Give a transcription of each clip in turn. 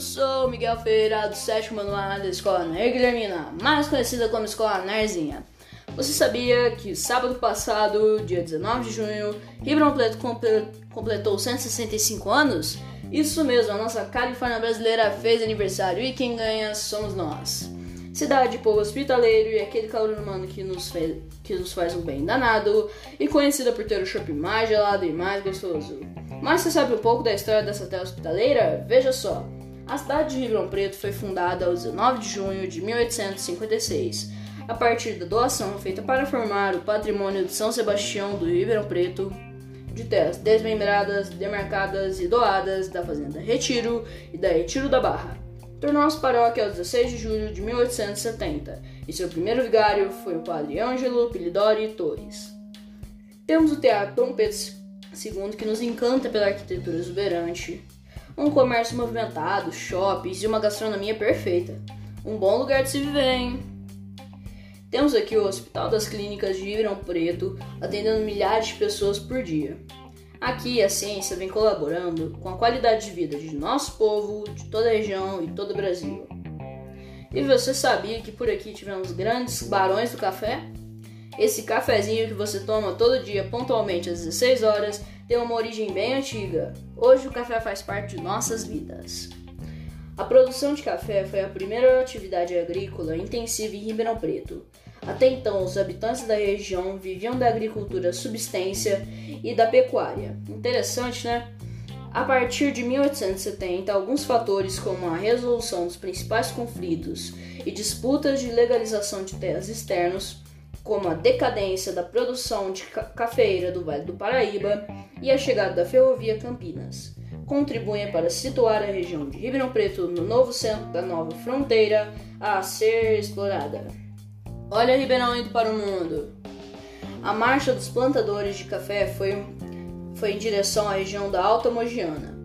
sou Miguel Feira, do sétimo ano da Escola Nair Guilhermina, mais conhecida como Escola Nairzinha. Você sabia que sábado passado, dia 19 de junho, Ribeirão Preto completou 165 anos? Isso mesmo, a nossa Califórnia brasileira fez aniversário e quem ganha somos nós. Cidade, povo hospitaleiro e aquele calor humano que nos, fez, que nos faz um bem danado, e conhecida por ter o shopping mais gelado e mais gostoso. Mas você sabe um pouco da história dessa terra hospitaleira? Veja só. A cidade de Ribeirão Preto foi fundada aos 19 de junho de 1856, a partir da doação feita para formar o patrimônio de São Sebastião do Ribeirão Preto, de terras desmembradas, demarcadas e doadas da Fazenda Retiro e da Retiro da Barra tornou-se paróquia aos 16 de julho de 1870 e seu primeiro vigário foi o padre Ângelo Pilidori Torres. Temos o Teatro Dom Pedro II que nos encanta pela arquitetura exuberante, um comércio movimentado, shoppings e uma gastronomia perfeita. Um bom lugar de se viver, hein? Temos aqui o Hospital das Clínicas de Ribeirão Preto, atendendo milhares de pessoas por dia. Aqui a ciência vem colaborando com a qualidade de vida de nosso povo, de toda a região e todo o Brasil. E você sabia que por aqui tivemos grandes barões do café? Esse cafezinho que você toma todo dia pontualmente às 16 horas tem uma origem bem antiga. Hoje o café faz parte de nossas vidas. A produção de café foi a primeira atividade agrícola intensiva em Ribeirão Preto. Até então, os habitantes da região viviam da agricultura subsistência e da pecuária. Interessante, né? A partir de 1870, alguns fatores como a resolução dos principais conflitos e disputas de legalização de terras externos, como a decadência da produção de cafeira do Vale do Paraíba e a chegada da ferrovia Campinas, contribuem para situar a região de Ribeirão Preto no novo centro da nova fronteira a ser explorada. Olha Ribeirão indo para o mundo. A marcha dos plantadores de café foi, foi em direção à região da Alta Mogiana.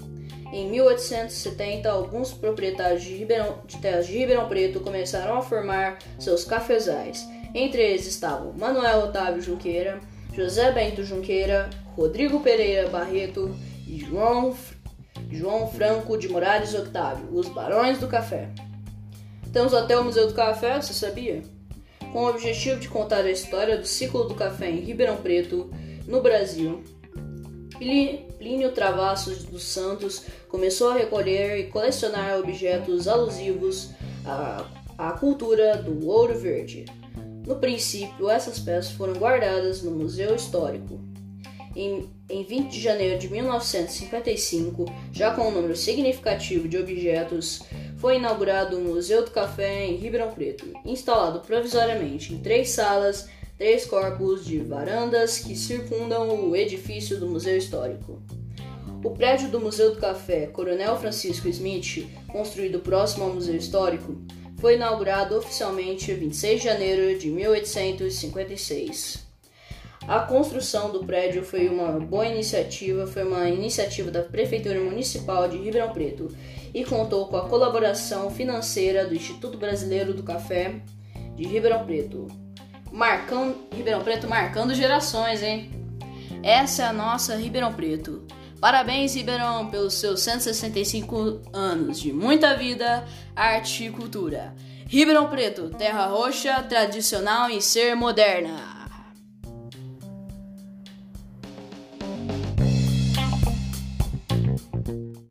Em 1870, alguns proprietários de, Ribeirão, de terras de Ribeirão Preto começaram a formar seus cafezais. Entre eles estavam Manuel Otávio Junqueira, José Bento Junqueira, Rodrigo Pereira Barreto e João, João Franco de Moraes Octávio, os Barões do Café. Temos até o Museu do Café, você sabia? Com o objetivo de contar a história do ciclo do café em Ribeirão Preto, no Brasil. Plínio Travassos dos Santos começou a recolher e colecionar objetos alusivos à, à cultura do ouro verde. No princípio, essas peças foram guardadas no Museu Histórico. Em, em 20 de janeiro de 1955, já com um número significativo de objetos foi inaugurado o Museu do Café em Ribeirão Preto, instalado provisoriamente em três salas, três corpos de varandas que circundam o edifício do Museu Histórico. O prédio do Museu do Café Coronel Francisco Smith, construído próximo ao Museu Histórico, foi inaugurado oficialmente em 26 de janeiro de 1856. A construção do prédio foi uma boa iniciativa, foi uma iniciativa da Prefeitura Municipal de Ribeirão Preto e contou com a colaboração financeira do Instituto Brasileiro do Café de Ribeirão Preto. Marcando, Ribeirão Preto marcando gerações, hein? Essa é a nossa Ribeirão Preto. Parabéns, Ribeirão, pelos seus 165 anos de muita vida, arte e cultura. Ribeirão Preto, terra roxa, tradicional e ser moderna.